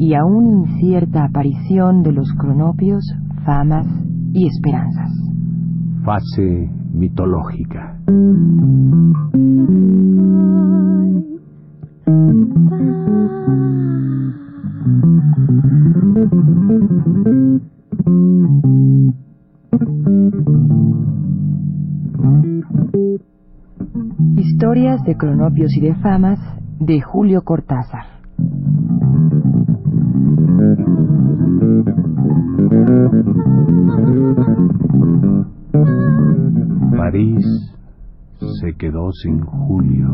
y aún incierta aparición de los cronopios, famas y esperanzas. Fase mitológica. Historias de cronopios y de famas de Julio Cortázar. París se quedó sin Julio.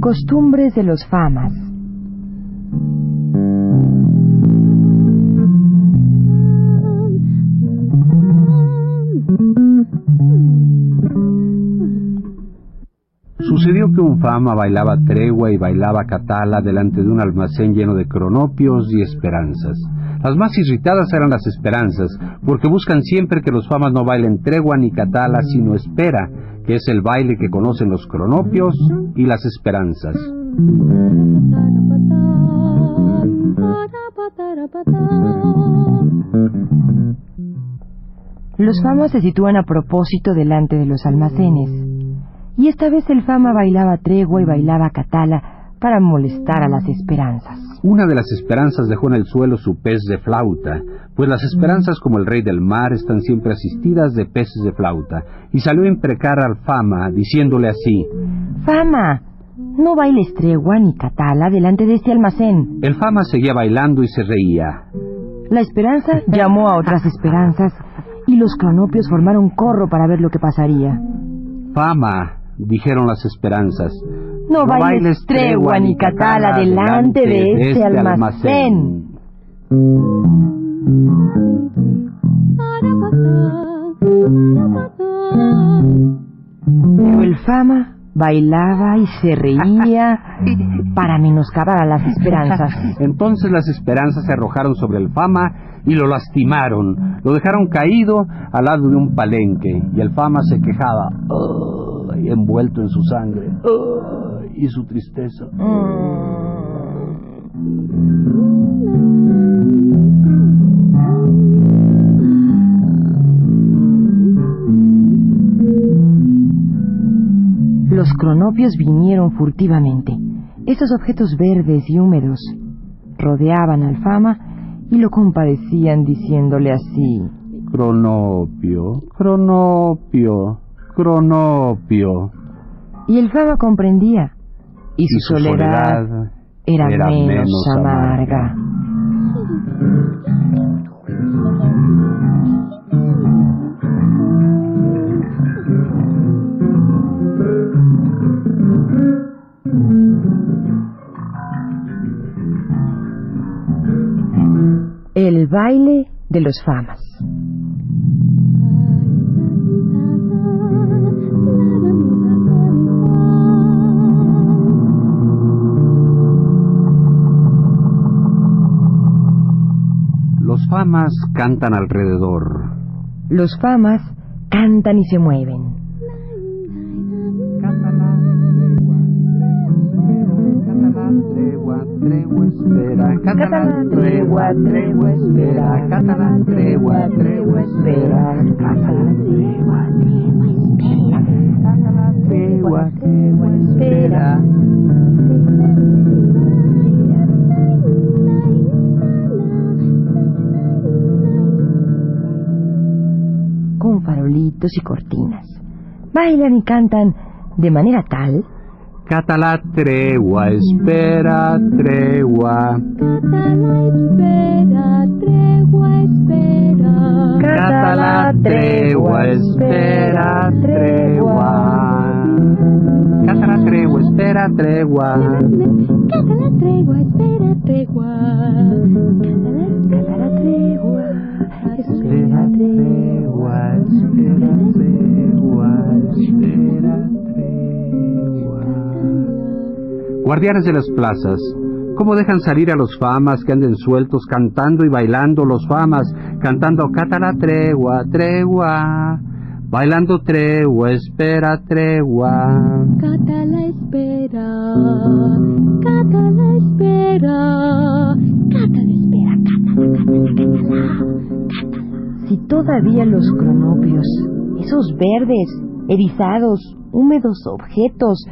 Costumbres de los famas. Sucedió que un fama bailaba tregua y bailaba catala delante de un almacén lleno de cronopios y esperanzas. Las más irritadas eran las esperanzas, porque buscan siempre que los famas no bailen tregua ni catala, sino espera, que es el baile que conocen los cronopios y las esperanzas. Los famas se sitúan a propósito delante de los almacenes. Y esta vez el fama bailaba tregua y bailaba catala para molestar a las esperanzas. Una de las esperanzas dejó en el suelo su pez de flauta, pues las esperanzas como el rey del mar están siempre asistidas de peces de flauta, y salió a imprecar al fama, diciéndole así, Fama, no bailes tregua ni catala delante de este almacén. El fama seguía bailando y se reía. La esperanza llamó a otras esperanzas y los cronopios formaron corro para ver lo que pasaría. Fama, dijeron las esperanzas, No, bailes tregua ni catala delante de este almacén. Pero el fama bailaba y se reía para menoscabar a las esperanzas. Entonces las esperanzas se arrojaron sobre el fama y lo lastimaron. Lo dejaron caído al lado de un palenque y el fama se quejaba, "Ay", envuelto en su sangre, y su tristeza. Los cronopios vinieron furtivamente. Esos objetos verdes y húmedos rodeaban al fama y lo compadecían diciéndole así. Cronopio, cronopio, cronopio. Y el fama comprendía. Y su, Y su soledad, soledad era, era menos, menos amarga. Baile de los famas. Los famas cantan alrededor. Los famas cantan y se mueven. Catalán, tregua, tregua, espera. Catalán, tregua, tregua, espera. Catalán, tregua, tregua, espera. Catalán, tregua, tregua, espera. con farolitos y cortinas. Bailan y cantan de manera tal Cata la tregua, espera tregua. Cata la espera, tregua, espera. Cata la tregua, espera tregua. Cata la tregua, espera tregua. Cata la tregua, espera tregua. Cata tregua, espera tregua. Espera tregua, espera tregua. Guardianes de las plazas, ¿cómo dejan salir a los famas que anden sueltos cantando y bailando los famas, cantando cata la tregua, tregua, bailando tregua, espera tregua? Cata la espera, cata la espera, cata la espera, cata la, Si todavía los cronopios, esos verdes, erizados, húmedos objetos,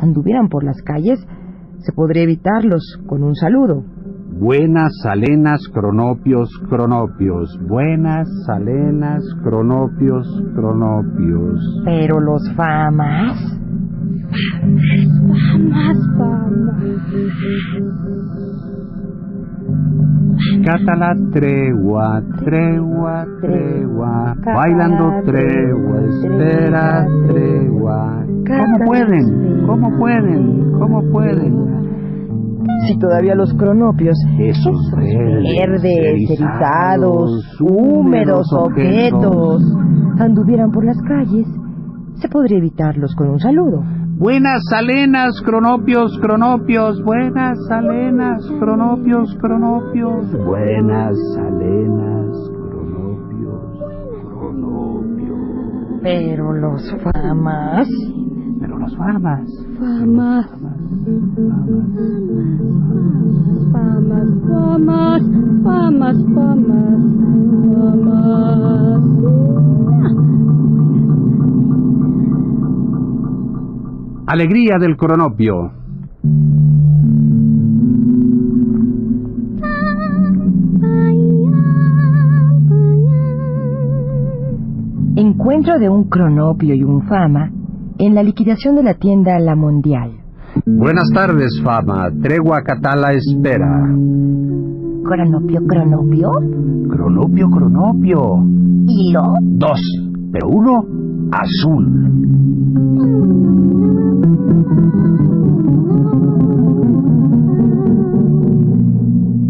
anduvieran por las calles, se podría evitarlos con un saludo. Buenas salenas, cronopios, cronopios. Buenas salenas, cronopios, cronopios. Pero los famas, Famas, famas. Cata la tregua, tregua, tregua. Bailando tregua, espera tregua. ¿Cómo pueden? ¿Cómo pueden? ¿Cómo pueden? si todavía los cronopios, Esos verdes, verdes, erizados, húmedos objetos, anduvieran por las calles, se podría evitarlos con un saludo. Buenas salenas, cronopios, cronopios. Buenas salenas, cronopios, cronopios. Buenas salenas, cronopios, cronopios. Pero los famas, Pero los farmas. Famas, famas, famas, famas, famas, famas. Alegría del cronopio. encuentro de un cronopio y un fama en la liquidación de la tienda La Mundial. Buenas tardes, fama. Tregua Catala espera. Cronopio, cronopio, Cronopio, cronopio. hilo. Dos, pero uno azul.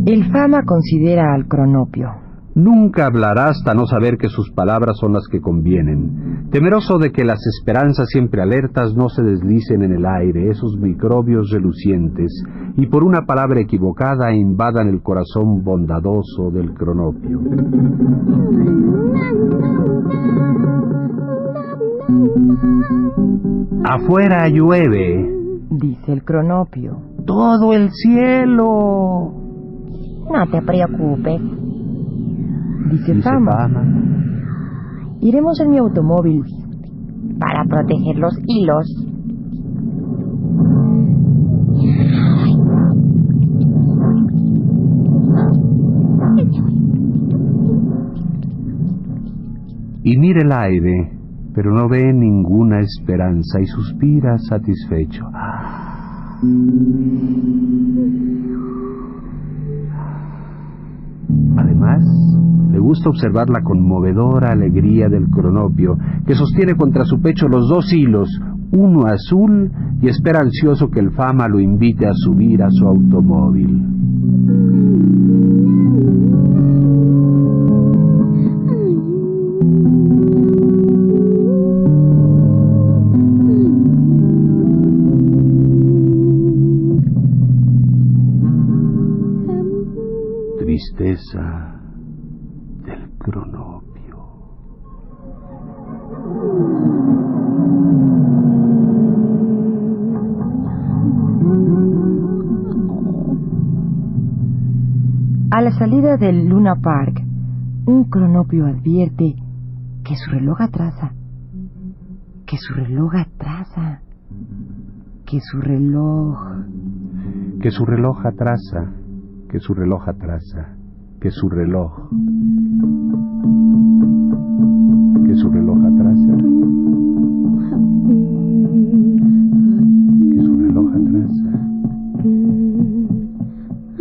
El fama considera al cronopio. Nunca hablará hasta no saber que sus palabras son las que convienen, temeroso de que las esperanzas siempre alertas no se deslicen en el aire, esos microbios relucientes, y por una palabra equivocada invadan el corazón bondadoso del cronopio. Afuera llueve, Dice el cronopio. todo el cielo. No te preocupes. Dice, Dice fama. Fama. Iremos en mi automóvil para proteger los hilos. y mira el aire, pero no ve ninguna esperanza y suspira satisfecho. Además, le gusta observar la conmovedora alegría del cronopio, que sostiene contra su pecho los dos hilos, uno azul, y espera ansioso que el fama lo invite a subir a su automóvil. Del cronopio. A la salida del Luna Park, un cronopio advierte que su reloj atrasa, que su reloj atrasa, que su reloj... Que su reloj atrasa, que su reloj atrasa, que su reloj. Que su reloj atrasa, que su reloj atrasa,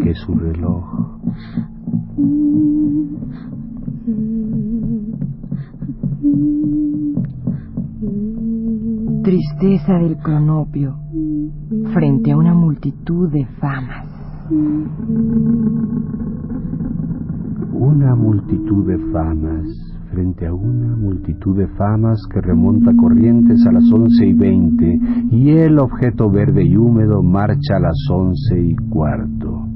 que su reloj. Tristeza del cronopio, frente a una multitud de famas. Una multitud de famas, frente a una multitud de famas que remonta corrientes a las once y veinte, y el objeto verde y húmedo marcha a las once y cuarto.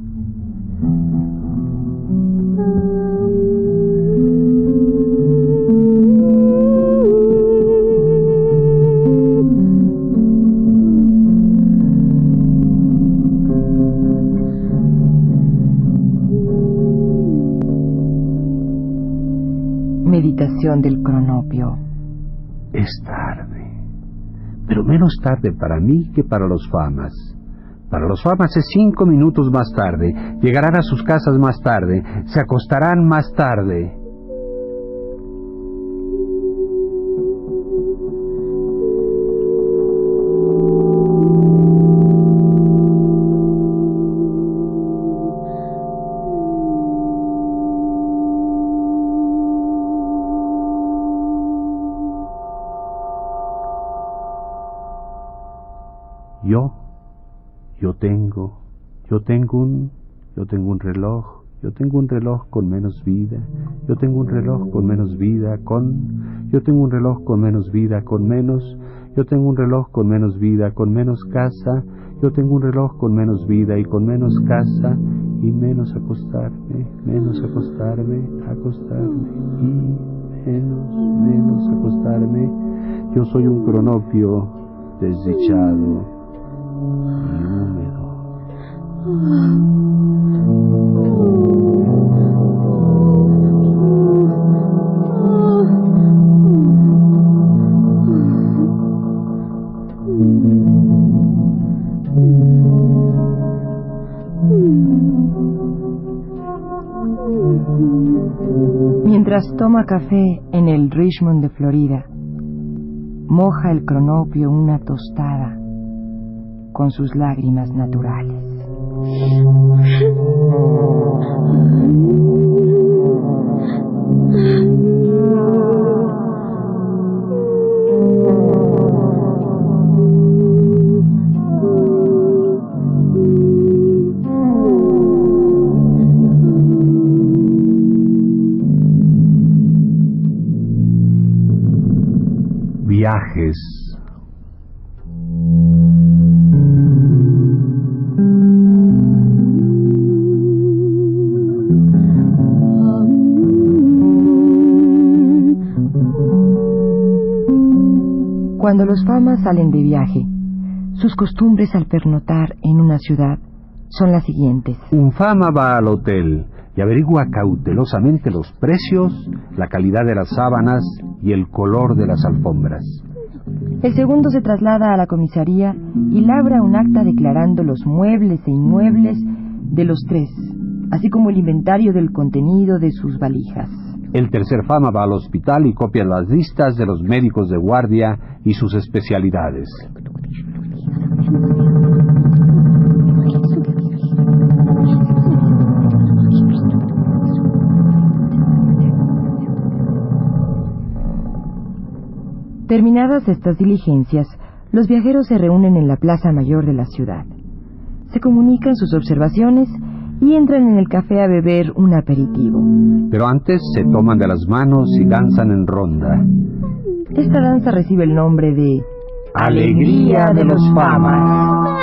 Del cronopio. Es tarde, pero menos tarde para mí que para los famas. Para los famas es cinco minutos más tarde, llegarán a sus casas más tarde, se acostarán más tarde. Tengo un, yo tengo un reloj, yo tengo un reloj con menos vida, yo tengo un reloj con menos vida, con, yo tengo un reloj con menos vida, con menos, yo tengo un reloj con menos vida, con menos casa, yo tengo un reloj con menos vida y con menos casa y menos acostarme, menos acostarme, acostarme y menos, menos acostarme. Yo soy un cronopio desdichado y húmedo. Mientras toma café en el Richmond de Florida, moja el cronopio una tostada con sus lágrimas naturales. Viajes. Cuando los famas salen de viaje, sus costumbres al pernotar en una ciudad son las siguientes. Un fama va al hotel y averigua cautelosamente los precios, la calidad de las sábanas y el color de las alfombras. El segundo se traslada a la comisaría y labra un acta declarando los muebles e inmuebles de los tres, así como el inventario del contenido de sus valijas. El tercer fama va al hospital y copia las listas de los médicos de guardia y sus especialidades. Terminadas estas diligencias, los viajeros se reúnen en la plaza mayor de la ciudad. Se comunican sus observaciones y entran en el café a beber un aperitivo. Pero antes se toman de las manos y danzan en ronda. Esta danza recibe el nombre de Alegría de los famas.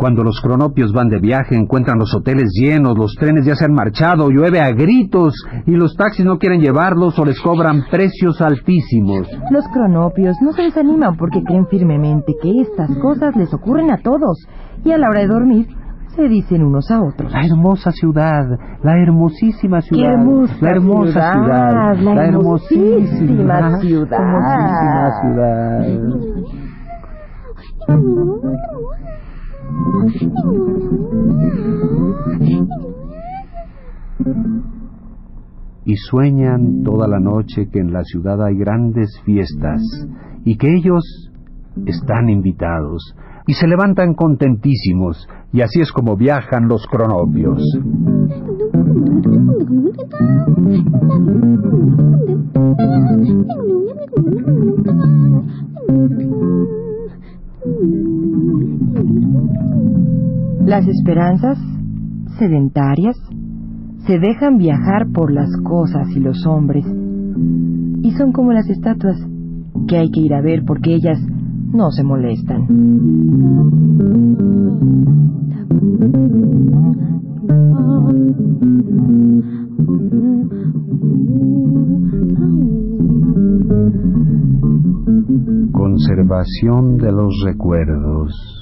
Cuando los cronopios van de viaje, encuentran los hoteles llenos, los trenes ya se han marchado, llueve a gritos y los taxis no quieren llevarlos o les cobran precios altísimos. Los cronopios no se desaniman porque creen firmemente que estas cosas les ocurren a todos y a la hora de dormir se dicen unos a otros. La hermosa ciudad, la hermosísima ciudad, ¡Qué hermosa la hermosa ciudad, ciudad, la hermosísima, hermosísima ciudad! hermosísima ciudad. Y sueñan toda la noche que en la ciudad hay grandes fiestas y que ellos están invitados y se levantan contentísimos, y así es como viajan los cronopios. Las esperanzas, sedentarias, se dejan viajar por las cosas y los hombres, y son como las estatuas que hay que ir a ver porque ellas no se molestan. Conservación de los recuerdos.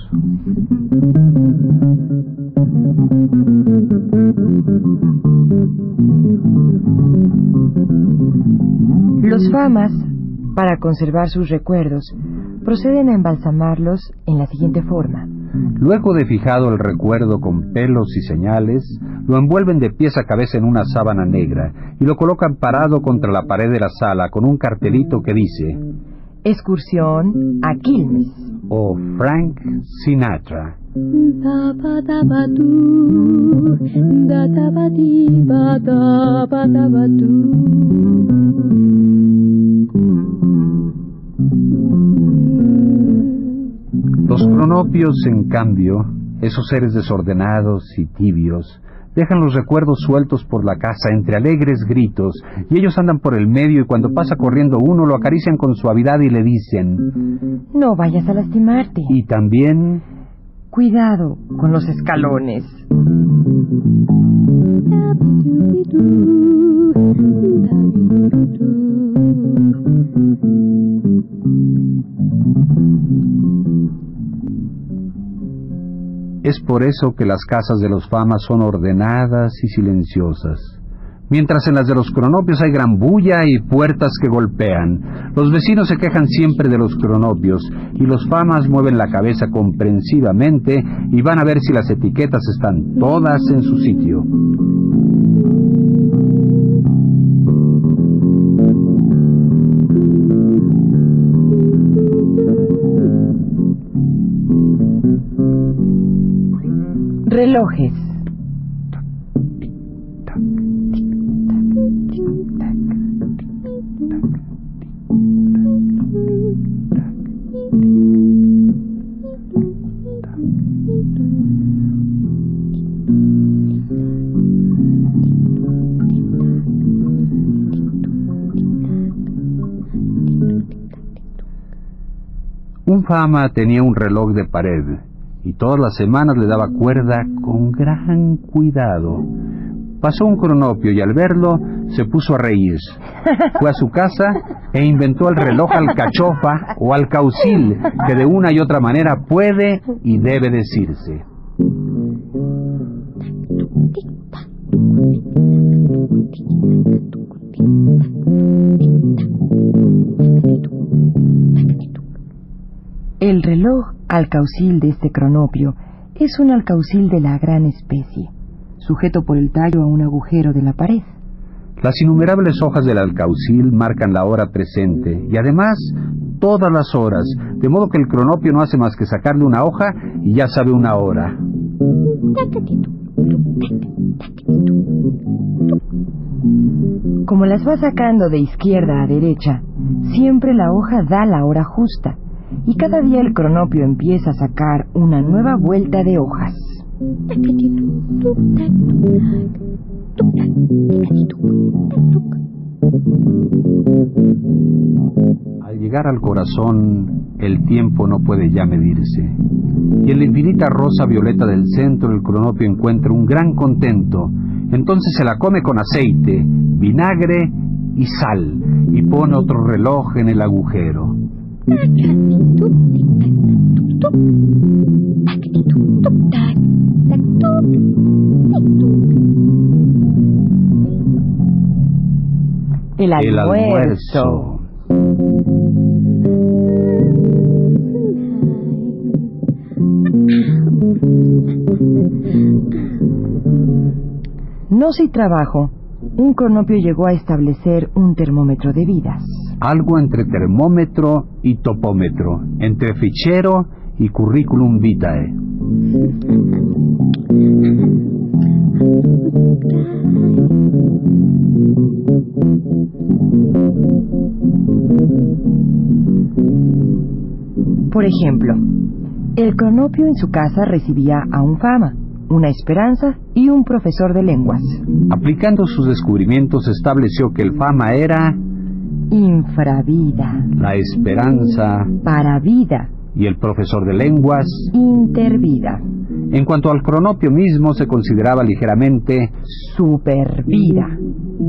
Los famas, para conservar sus recuerdos, proceden a embalsamarlos en la siguiente forma. Luego de fijado el recuerdo con pelos y señales, lo envuelven de pies a cabeza en una sábana negra y lo colocan parado contra la pared de la sala con un cartelito que dice Excursión a Quilmes. O Frank Sinatra. Los cronopios, en cambio, esos seres desordenados y tibios, dejan los recuerdos sueltos por la casa entre alegres gritos, y ellos andan por el medio y cuando pasa corriendo uno lo acarician con suavidad y le dicen, No vayas a lastimarte. y también, Cuidado con los escalones. Es por eso que las casas de los famas son ordenadas y silenciosas. Mientras en las de los cronopios hay gran bulla y puertas que golpean. Los vecinos se quejan siempre de los cronopios y los famas mueven la cabeza comprensivamente y van a ver si las etiquetas están todas en su sitio. Relojes. Un fama tenía un reloj de pared y todas las semanas le daba cuerda con gran cuidado. Pasó un cronopio y al verlo se puso a reír. Fue a su casa e inventó el reloj alcachofa o alcaucil, que de una y otra manera puede y debe decirse. El reloj alcaucil de este cronopio es un alcaucil de la gran especie, sujeto por el tallo a un agujero de la pared. Las innumerables hojas del alcaucil marcan la hora presente y además todas las horas, de modo que el cronopio no hace más que sacarle una hoja y ya sabe una hora. Como las va sacando de izquierda a derecha, siempre la hoja da la hora justa y cada día el cronopio empieza a sacar una nueva vuelta de hojas. Al llegar al corazón, el tiempo no puede ya medirse. Y en la infinita rosa violeta del centro el cronopio encuentra un gran contento. Entonces se la come con aceite, vinagre y sal, y pone otro reloj en el agujero. El almuerzo. No sin trabajo, un cronopio llegó a establecer un termómetro de vidas. Algo entre termómetro y topómetro, entre fichero y curriculum vitae. Por ejemplo, el cronopio en su casa recibía a un fama, una esperanza y un profesor de lenguas. Aplicando sus descubrimientos estableció que el fama era Infravida, la esperanza para vida, y el profesor de lenguas. intervida, En cuanto al cronopio mismo se consideraba ligeramente, supervida.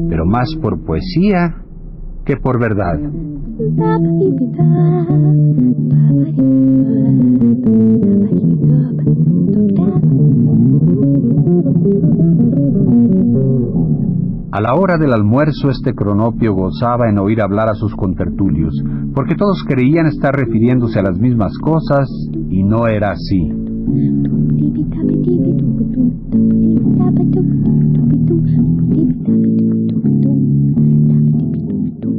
pero más por poesía que por verdad. A la hora del almuerzo este cronopio gozaba en oír hablar a sus contertulios, porque todos creían estar refiriéndose a las mismas cosas y no era así.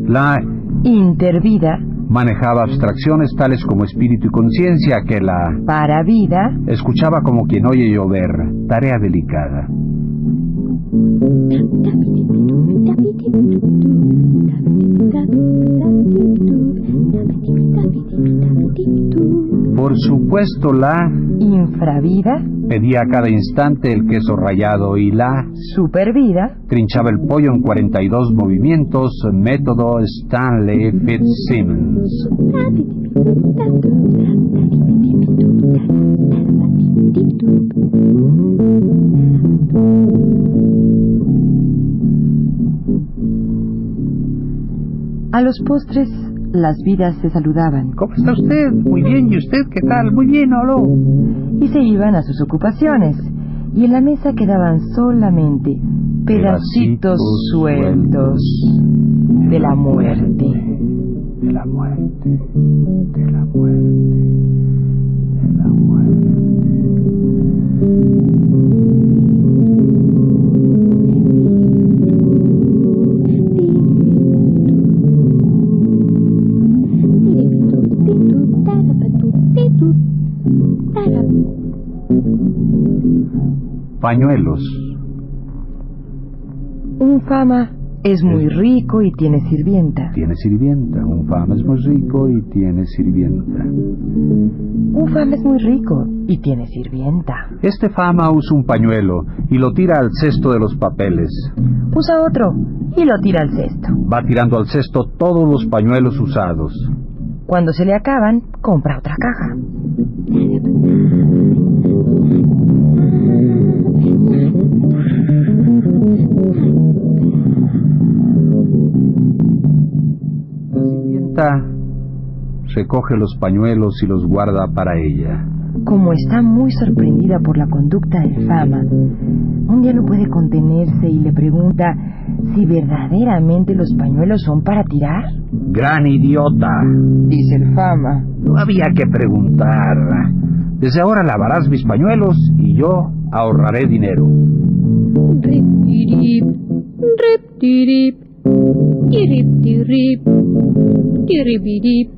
La Intervida, manejaba abstracciones tales como espíritu y conciencia que la para vida, escuchaba como quien oye llover, tarea delicada. Por supuesto la infravida, pedía a cada instante el queso rallado y la supervida, trinchaba el pollo en 42 movimientos, método Stanley Fitzsimmons. A los postres las vidas se saludaban ¿Cómo está usted? Muy bien, ¿y usted qué tal? Muy bien, ¿o y se iban a sus ocupaciones, y en la mesa quedaban solamente pedacitos Pedacitos sueltos de la muerte. De la muerte, de la muerte, Pañuelos. Un fama es muy rico y tiene sirvienta. Tiene sirvienta. Un fama es muy rico y tiene sirvienta. Un fama es muy rico y tiene sirvienta. Este fama usa un pañuelo y lo tira al cesto de los papeles. Usa otro y lo tira al cesto. Va tirando al cesto todos los pañuelos usados. Cuando se le acaban, compra otra caja. Recoge los pañuelos y los guarda para ella. Como está muy sorprendida por la conducta del fama, un día no puede contenerse y le pregunta si verdaderamente los pañuelos son para tirar. Gran idiota. Dice el fama. No había que preguntar. Desde ahora lavarás mis pañuelos y yo ahorraré dinero. Rip-ti-rip, rip-ti-rip, tirip-ti-rip, tiribirip.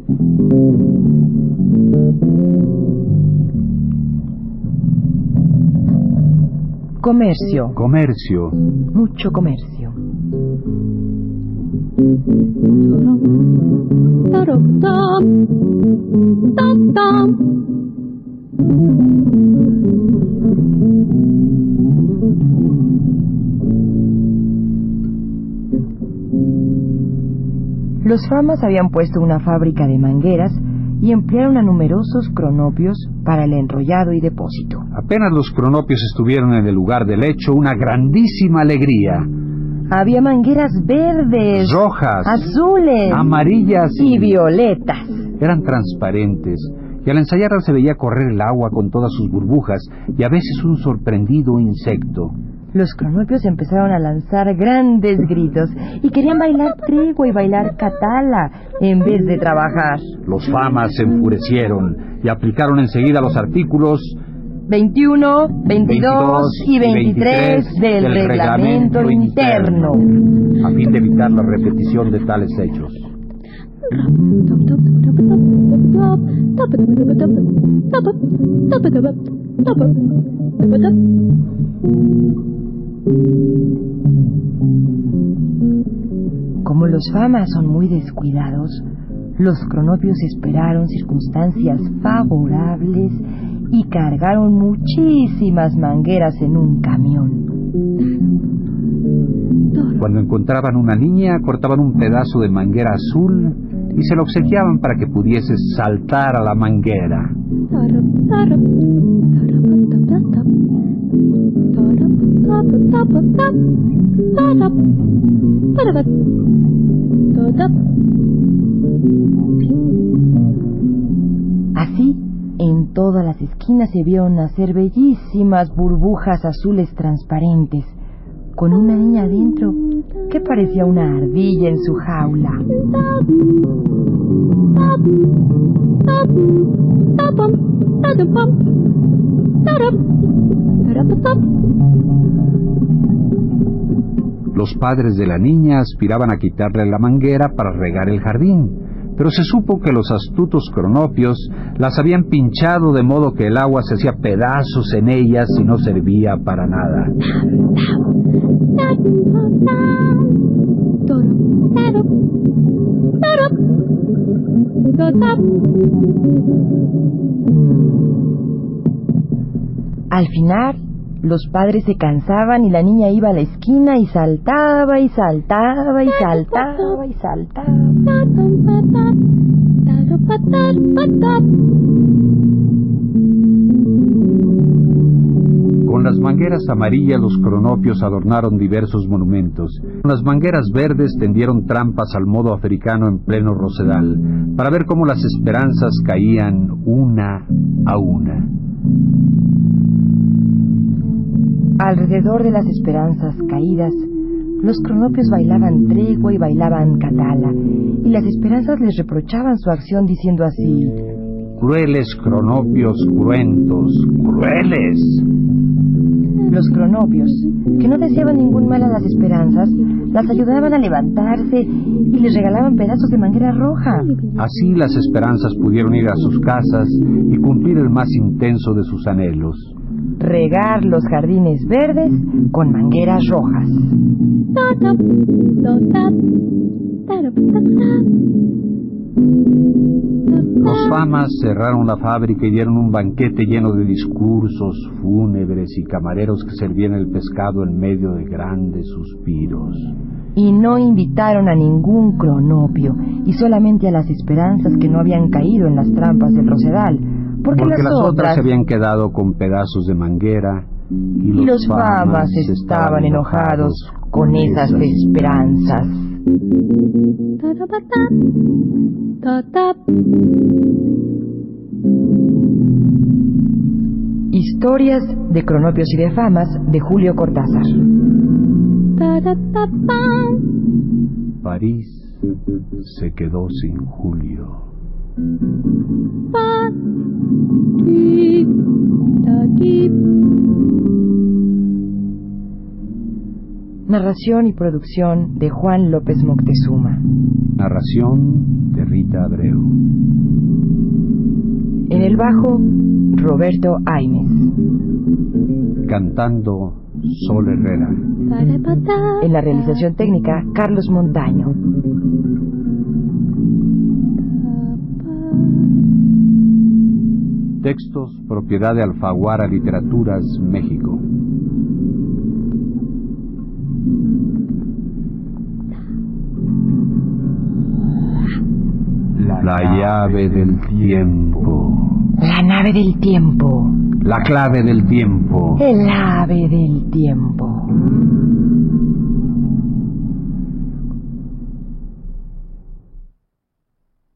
Comercio. Comercio. Mucho comercio. Los famas habían puesto una fábrica de mangueras y emplearon a numerosos cronopios para el enrollado y depósito. Apenas los cronopios estuvieron en el lugar del hecho, una grandísima alegría. Había mangueras verdes, Rojas, azules amarillas y violetas. eran transparentes y al ensayarlas se veía correr el agua con todas sus burbujas y a veces un sorprendido insecto. Los cronopios empezaron a lanzar grandes gritos y querían bailar tregua y bailar catala en vez de trabajar. Los famas se enfurecieron y aplicaron enseguida los artículos 21, 22 y 23 del reglamento interno. a fin de evitar la repetición de tales hechos. Como los famas son muy descuidados, los cronopios esperaron circunstancias favorables y cargaron muchísimas mangueras en un camión. Cuando encontraban una niña, cortaban un pedazo de manguera azul y se lo obsequiaban para que pudiese saltar a la manguera. Así, en todas las esquinas se vieron nacer bellísimas burbujas azules transparentes, con una niña adentro que parecía una ardilla en su jaula. Los padres de la niña aspiraban a quitarle la manguera para regar el jardín, pero se supo que los astutos cronopios las habían pinchado de modo que el agua se hacía pedazos en ellas y no servía para nada. Al final, los padres se cansaban y la niña iba a la esquina y saltaba y saltaba y saltaba y saltaba. Con las mangueras amarillas los cronopios adornaron diversos monumentos. Con las mangueras verdes tendieron trampas al modo africano en pleno rosedal, para ver cómo las esperanzas caían una a una. Alrededor de las esperanzas caídas, los cronopios bailaban tregua y bailaban catala, y las esperanzas les reprochaban su acción diciendo así, Crueles cronopios cruentos, crueles. Los cronopios, que no deseaban ningún mal a las esperanzas, las ayudaban a levantarse y les regalaban pedazos de manguera roja. Así las esperanzas pudieron ir a sus casas y cumplir el más intenso de sus anhelos. Regar los jardines verdes con mangueras rojas. Los famas cerraron la fábrica y dieron un banquete lleno de discursos fúnebres y camareros que servían el pescado en medio de grandes suspiros. Y no invitaron a ningún cronopio, y solamente a las esperanzas que no habían caído en las trampas del Rosedal, porque, Porque las, otras otras se habían quedado con pedazos de manguera y y los famas estaban enojados con esas esperanzas. Historias de cronopios y de famas de Julio Cortázar. París se quedó sin Julio. Narración y producción de Juan López Moctezuma. Narración de Rita Abreu. En el bajo, Roberto Aimes. Cantando Sol Herrera. En la realización técnica, Carlos Montaño. Textos propiedad de Alfaguara Literaturas, México. La llave del tiempo. La nave del tiempo. La clave del tiempo. El ave del tiempo.